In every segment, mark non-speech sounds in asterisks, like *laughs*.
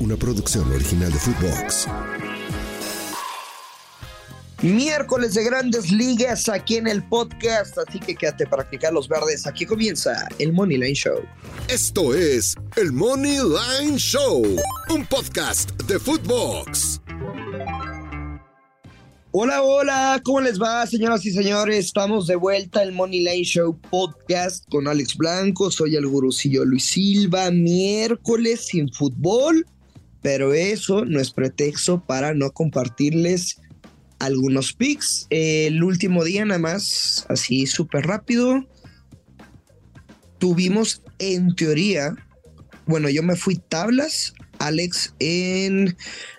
una producción original de Footbox. Miércoles de grandes ligas aquí en el podcast, así que quédate para practicar los verdes. Aquí comienza el Money Line Show. Esto es el Money Line Show, un podcast de Footbox. Hola, hola, ¿cómo les va, señoras y señores? Estamos de vuelta el Money Line Show podcast con Alex Blanco. Soy el gurucillo Luis Silva. Miércoles sin fútbol, pero eso no es pretexto para no compartirles algunos picks. el último día, nada más, así súper rápido, tuvimos en teoría, bueno, yo me fui tablas, Alex, en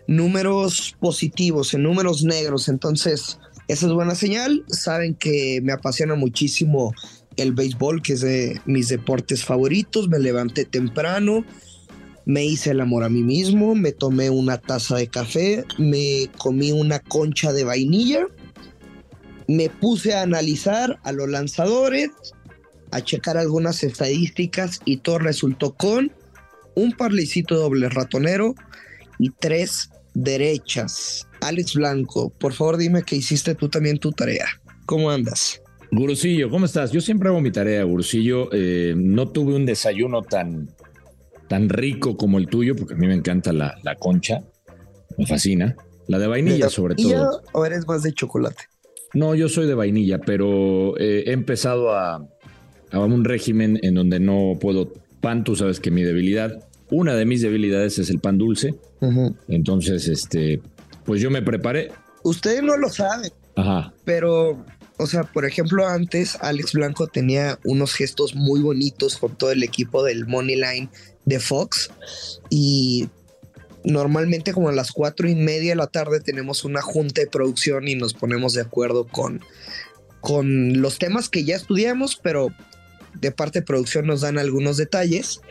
números positivos, en números negros. Entonces, esa es buena señal. Saben que me apasiona muchísimo el béisbol, que es de mis deportes favoritos. Me levanté temprano, me hice el amor a mí mismo, me tomé una taza de café, me comí una concha de vainilla, me puse a analizar a los lanzadores, a checar algunas estadísticas y todo resultó con un parlicito doble ratonero y tres derechas. Alex Blanco, por favor dime que hiciste tú también tu tarea. ¿Cómo andas? Gurusillo, ¿cómo estás? Yo siempre hago mi tarea, Gurusillo. Eh, no tuve un desayuno tan, tan rico como el tuyo, porque a mí me encanta la, concha. Me fascina. La de vainilla, sobre todo. ¿O eres más de chocolate? No, yo soy de vainilla, pero eh, he empezado a, a un régimen en donde no puedo pan, tú sabes que mi debilidad una de mis debilidades es el pan dulce. Entonces, este, pues yo me preparé. Ustedes no lo saben. Ajá. Pero, o sea, por ejemplo, antes Alex Blanco tenía unos gestos muy bonitos con todo el equipo del Money Line de Fox. Y normalmente como a las cuatro y media de la tarde tenemos una junta de producción y nos ponemos de acuerdo con, con los temas que ya estudiamos, pero de parte de producción nos dan algunos detalles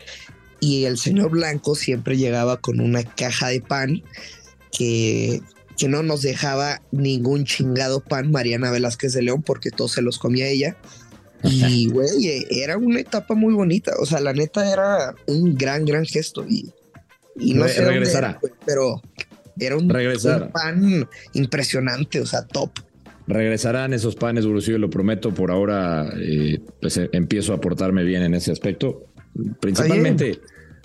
y el señor Blanco siempre llegaba con una caja de pan que, que no nos dejaba ningún chingado pan Mariana Velázquez de León porque todos se los comía ella. Y, güey, era una etapa muy bonita. O sea, la neta era un gran, gran gesto. Y, y no sé regresará. pero era un, pan impresionante, o sea, top. Regresarán esos panes, Brusillo, lo prometo. Por ahora, eh, pues eh, empiezo a portarme bien en ese aspecto. Principalmente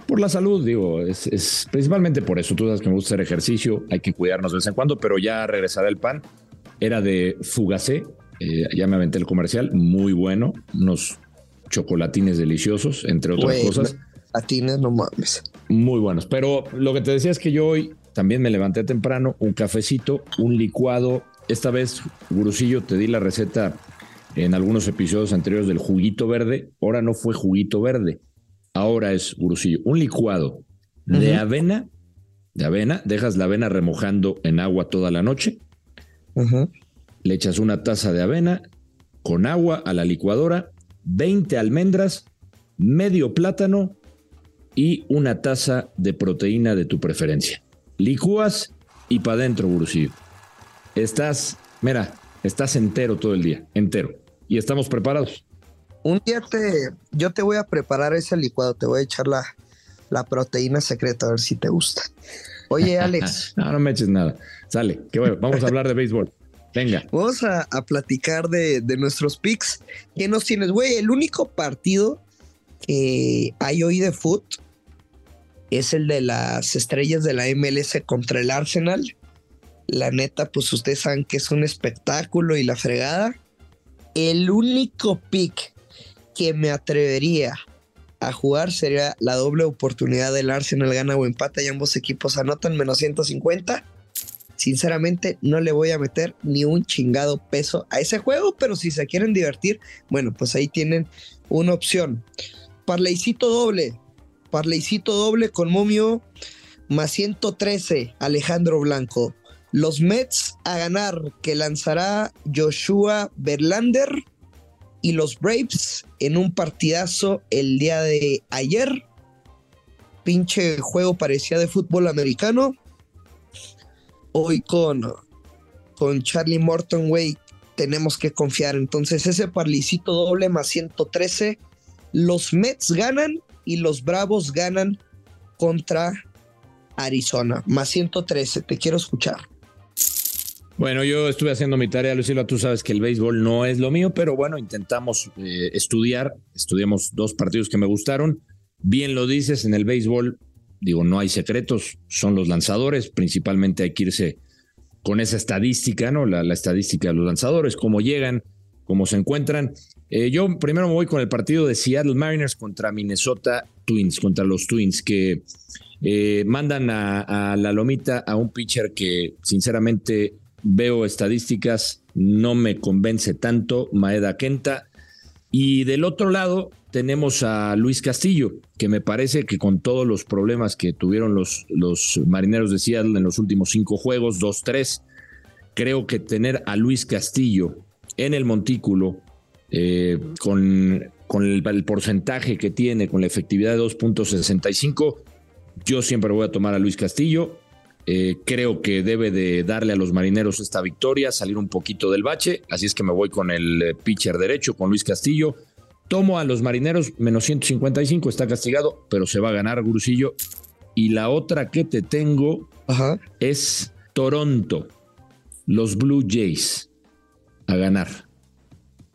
por la salud, digo, es, principalmente por eso. Tú sabes que me gusta hacer ejercicio, hay que cuidarnos de vez en cuando, pero ya regresará el pan. Era de Fugacé, eh, ya me aventé el comercial, muy bueno, unos chocolatines deliciosos, entre otras cosas. Chocolatines, no mames. Muy buenos, pero lo que te decía es que yo hoy también me levanté temprano, un cafecito, un licuado. Esta vez, Gurusillo, te di la receta en algunos episodios anteriores del juguito verde. Ahora no fue juguito verde, ahora es, Gurusillo, un licuado de avena, de avena, dejas la avena remojando en agua toda la noche, le echas una taza de avena con agua a la licuadora, 20 almendras, medio plátano y una taza de proteína de tu preferencia. Licúas y para adentro, Gurusillo. Estás, mira, estás entero todo el día, entero. Y estamos preparados. Un día te, yo te voy a preparar ese licuado, te voy a echar la, la proteína secreta a ver si te gusta. Oye, Alex. *laughs* no, no me eches nada. Sale, que bueno, vamos a hablar de béisbol. Venga. Vamos a, platicar de, nuestros picks. ¿Qué nos tienes, güey? El único partido que hay hoy de foot es el de las estrellas de la MLS contra el Arsenal. La neta, pues ustedes saben que es un espectáculo y la fregada. El único pick que me atrevería a jugar sería la doble oportunidad del Arsenal gana o empata y ambos equipos anotan menos 150. Sinceramente no le voy a meter ni un chingado peso a ese juego, pero si se quieren divertir, bueno, pues ahí tienen una opción. Parleycito doble, parleycito doble con Momio más 113, Alejandro Blanco. Los Mets a ganar que lanzará Joshua Verlander y los Braves en un partidazo el día de ayer. Pinche juego parecía de fútbol americano. Hoy con, con Charlie Morton, güey, tenemos que confiar. Entonces ese parlicito doble más 113. Los Mets ganan y los Bravos ganan contra Arizona, más 113. Te quiero escuchar. Bueno, yo estuve haciendo mi tarea, Lucila, tú sabes que el béisbol no es lo mío, pero bueno, intentamos eh, estudiar, estudiamos dos partidos que me gustaron. Bien lo dices, en el béisbol, digo, no hay secretos, son los lanzadores, principalmente hay que irse con esa estadística, ¿no? La, estadística de los lanzadores, cómo llegan, cómo se encuentran. Eh, yo primero me voy con el partido de Seattle Mariners contra Minnesota Twins, contra los Twins, que eh, mandan a, a, la lomita a un pitcher que sinceramente veo estadísticas, no me convence tanto Maeda Kenta. Y del otro lado tenemos a Luis Castillo, que me parece que con todos los problemas que tuvieron los, los marineros de Seattle en los últimos cinco juegos, 2-3, creo que tener a Luis Castillo en el montículo, eh, con, con el, el, porcentaje que tiene, con la efectividad de 2.65, yo siempre voy a tomar a Luis Castillo. Eh, creo que debe de darle a los marineros esta victoria, salir un poquito del bache, así es que me voy con el eh, pitcher derecho, con Luis Castillo. Tomo a los marineros menos 155, está castigado, pero se va a ganar Gurusillo. Y la otra que te tengo es Toronto, los Blue Jays, a ganar.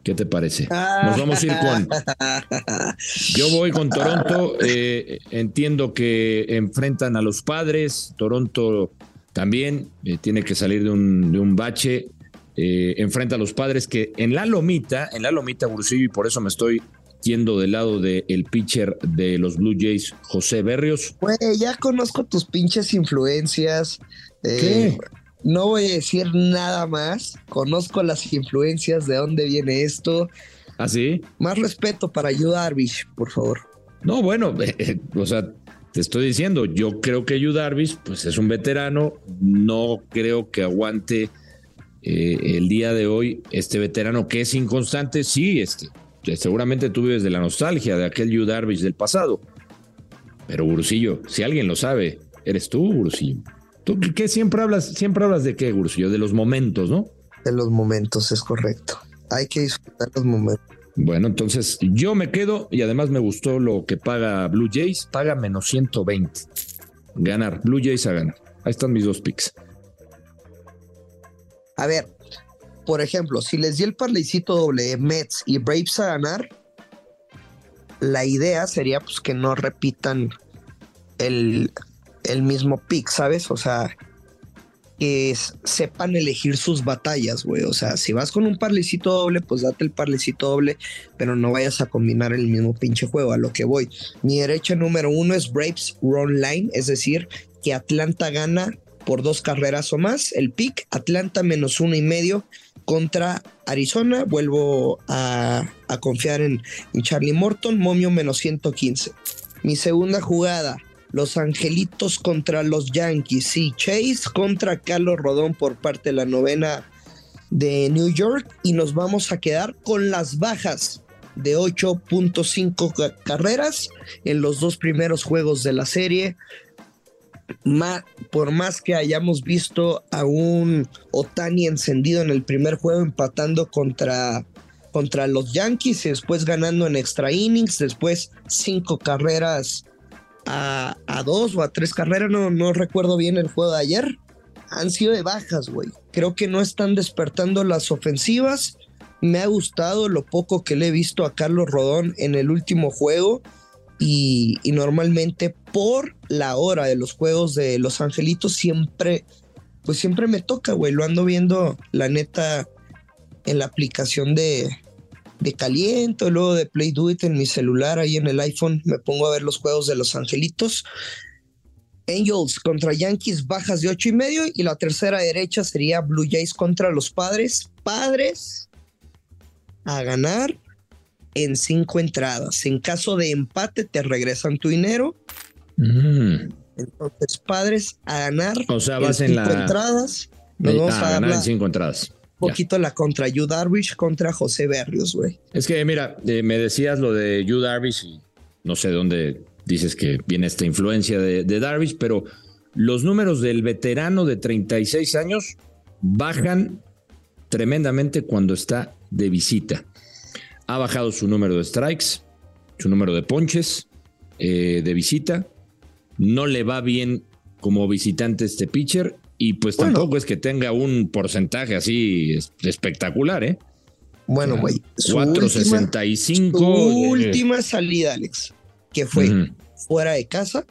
¿Qué te parece? Nos vamos a ir con. *laughs* Yo voy con Toronto. Eh, entiendo que enfrentan a los padres. Toronto también eh, tiene que salir de un, de un bache. Eh, enfrenta a los padres que en la lomita, en la lomita, Bursillo, y por eso me estoy yendo del lado del pitcher de los Blue Jays, José Berrios. Güey, ya conozco tus pinches influencias. ¿Qué? No voy a decir nada más. Conozco las influencias, de dónde viene esto. ¿Ah, sí? Más respeto para Yu Darvish, por favor. No, bueno, *laughs* eh, o sea, te estoy diciendo, yo creo que Yu Darvish, pues es un veterano. No creo que aguante eh, el día de hoy este veterano que es inconstante. Sí, este, seguramente tú vives de la nostalgia de aquel Yu Darvish del pasado. Pero Bursillo, si alguien lo sabe, eres tú, Bursillo. ¿Tú qué siempre hablas? Siempre hablas de qué, Gurcio? De los momentos, ¿no? De los momentos, es correcto. Hay que disfrutar los momentos. Bueno, entonces yo me quedo y además me gustó lo que paga Blue Jays. Paga menos 120. Ganar. Blue Jays a ganar. Ahí están mis dos picks. A ver, por ejemplo, si les di el parlecito doble Mets y Braves a ganar, la idea sería pues que no repitan el, el mismo pick, ¿sabes? O sea, que sepan elegir sus batallas, güey. O sea, si vas con un parlecito doble, pues date el parlecito doble, pero no vayas a combinar el mismo pinche juego. A lo que voy. Mi derecha número uno es Braves Run Line, es decir, que Atlanta gana por dos carreras o más. El pick, Atlanta menos uno y medio contra Arizona. Vuelvo a, confiar en, Charlie Morton, momio menos 115. Mi segunda jugada, los Angelitos contra los Yankees. Sí, Chase contra Carlos Rodón por parte de la novena de New York. Y nos vamos a quedar con las bajas de 8.5 carreras en los dos primeros juegos de la serie. Por más que hayamos visto a un Otani encendido en el primer juego empatando contra, contra los Yankees y después ganando en extra innings, después cinco carreras a, dos o a tres carreras, no, no recuerdo bien el juego de ayer, han sido de bajas, güey. Creo que no están despertando las ofensivas. Me ha gustado lo poco que le he visto a Carlos Rodón en el último juego. Y, y, normalmente por la hora de los juegos de Los Angelitos siempre, pues siempre me toca, güey. Lo ando viendo, la neta, en la aplicación de, de caliento, luego de Play Do It en mi celular, ahí en el iPhone, me pongo a ver los juegos de los angelitos. Angels contra Yankees, bajas de ocho y medio. Y la tercera derecha sería Blue Jays contra los padres. Padres a ganar en cinco entradas. En caso de empate, te regresan tu dinero. Mm. Entonces, padres a ganar o sea, vas en, cinco entradas. vamos a, ganar en cinco entradas poquito la contra Yu Darvish contra José Berrios, güey. Es que, mira, eh, me decías lo de Yu Darvish y no sé dónde dices que viene esta influencia de, de Darvish, pero los números del veterano de 36 años bajan tremendamente cuando está de visita. Ha bajado su número de strikes, su número de ponches eh, de visita. No le va bien como visitante este pitcher y pues tampoco es que tenga un porcentaje así espectacular, ¿eh? Bueno, güey. 465. Última, última salida, Alex, que fue fuera de casa,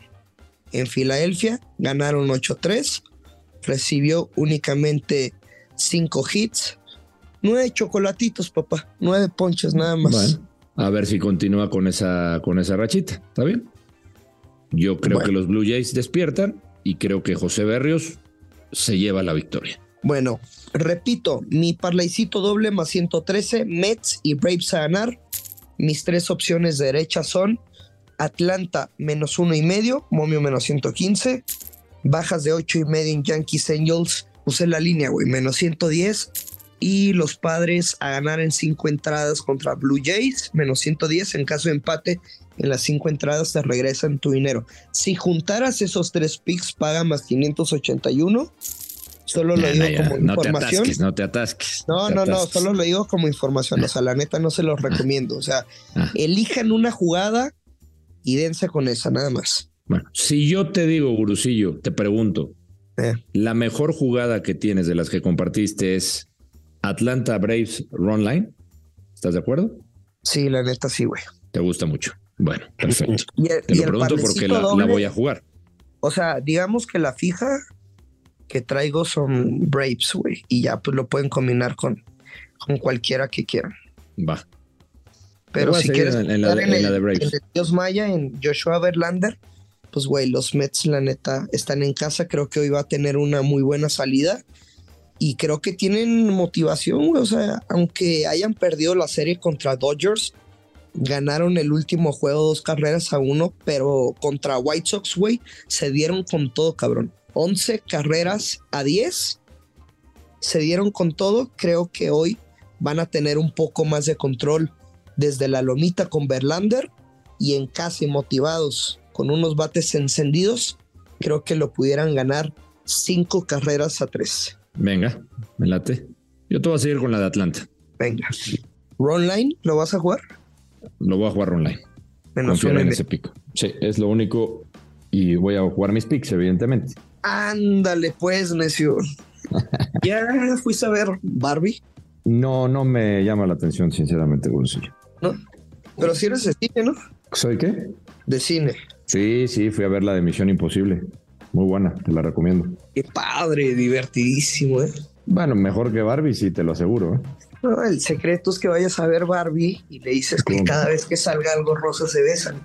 en Filadelfia, ganaron 8-3, recibió únicamente 5 hits, 9 chocolatitos, papá, 9 ponches nada más. Bueno, a ver si continúa con esa, con esa rachita, ¿está bien? Yo creo que los Blue Jays despiertan y creo que José Berrios se lleva la victoria. Bueno, repito, mi parlaycito doble más 113, Mets y Braves a ganar. Mis tres opciones de derecha son Atlanta menos uno y medio, Momio menos 115, bajas de ocho y medio en Yankees Angels, usé la línea, güey, menos 110 y los padres a ganar en cinco entradas contra Blue Jays, menos 110. En caso de empate, en las cinco entradas te regresan tu dinero. Si juntaras esos tres picks, paga más 581 Solo lo digo como información. no te atasques. No, no, no, solo lo digo como información. O sea, la neta no se los recomiendo. O sea, ah. elijan una jugada y dense con esa, nada más. Bueno, si yo te digo, Gurusillo, te pregunto, eh. la mejor jugada que tienes de las que compartiste es Atlanta Braves Run Line. ¿Estás de acuerdo? Sí, la neta sí, güey. Te gusta mucho. Bueno, perfecto. *laughs* te lo pregunto porque la voy a jugar. O sea, digamos que la fija que traigo son Braves, güey. Y ya pues lo pueden combinar con, con cualquiera que quieran. Va. Pero si quieres en, la, de Braves. En Dios Maya, en Joshua Verlander, pues güey, los Mets la neta están en casa. Creo que hoy va a tener una muy buena salida. Y creo que tienen motivación, güey. O sea, aunque hayan perdido la serie contra Dodgers, ganaron el último juego dos carreras a uno, pero contra White Sox, güey, se dieron con todo, cabrón. 11 carreras a 10. Se dieron con todo. Creo que hoy van a tener un poco más de control desde la lomita con Verlander y en casa y motivados con unos bates encendidos. Creo que lo pudieran ganar cinco carreras a tres. Venga, me late. Yo te voy a seguir con la de Atlanta. Venga. ¿Ronline lo vas a jugar? Lo voy a jugar online. Menos Confiar en ese pico. Sí, es lo único. Y voy a jugar mis picks, evidentemente. Ándale, pues, necio. *laughs* ¿Ya fuiste a ver Barbie? No, no me llama la atención, sinceramente, bolsillo. No, pero si eres de cine, ¿no? ¿Soy qué? De cine. Sí, sí, fui a ver la de Misión Imposible. Muy buena, te la recomiendo. Qué padre, divertidísimo, ¿eh? Bueno, mejor que Barbie, sí, te lo aseguro. ¿eh? No, el secreto es que vayas a ver Barbie y le dices que cada vez que salga algo rosa se besan.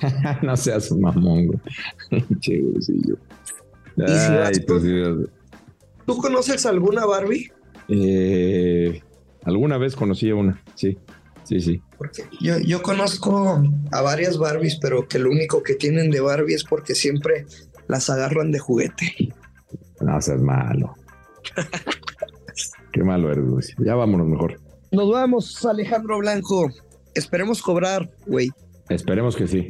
*laughs* no seas mamón, güey. *laughs* che, bolsillo. tú, conoces alguna Barbie? Eh, alguna vez conocí a una, sí. Sí, sí. Porque yo, yo conozco a varias Barbies, pero que lo único que tienen de Barbie es porque siempre las agarran de juguete. No seas malo. *laughs* Qué malo eres, güey. Ya vámonos mejor. Nos vamos, Alejandro Blanco. Esperemos cobrar, güey. Esperemos que sí.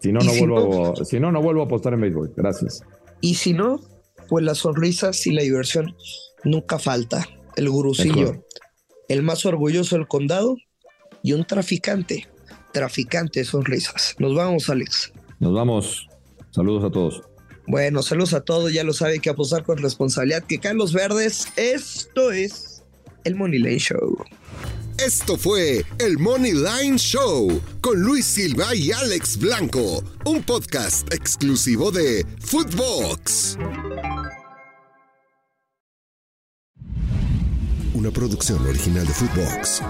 Si no, no vuelvo, si no, no vuelvo a apostar en béisbol. Gracias. Y si no, pues las sonrisas y la diversión nunca falta. El gurucillo, el más orgulloso del condado y un traficante, traficante de sonrisas. Nos vamos, Alex. Nos vamos. Saludos a todos. Bueno, saludos a todos. Ya lo sabe que apostar con responsabilidad. Que caen los verdes. Esto es el Money Lane Show. Esto fue el Money Line Show con Luis Silva y Alex Blanco, un podcast exclusivo de Footbox. Una producción original de Footbox.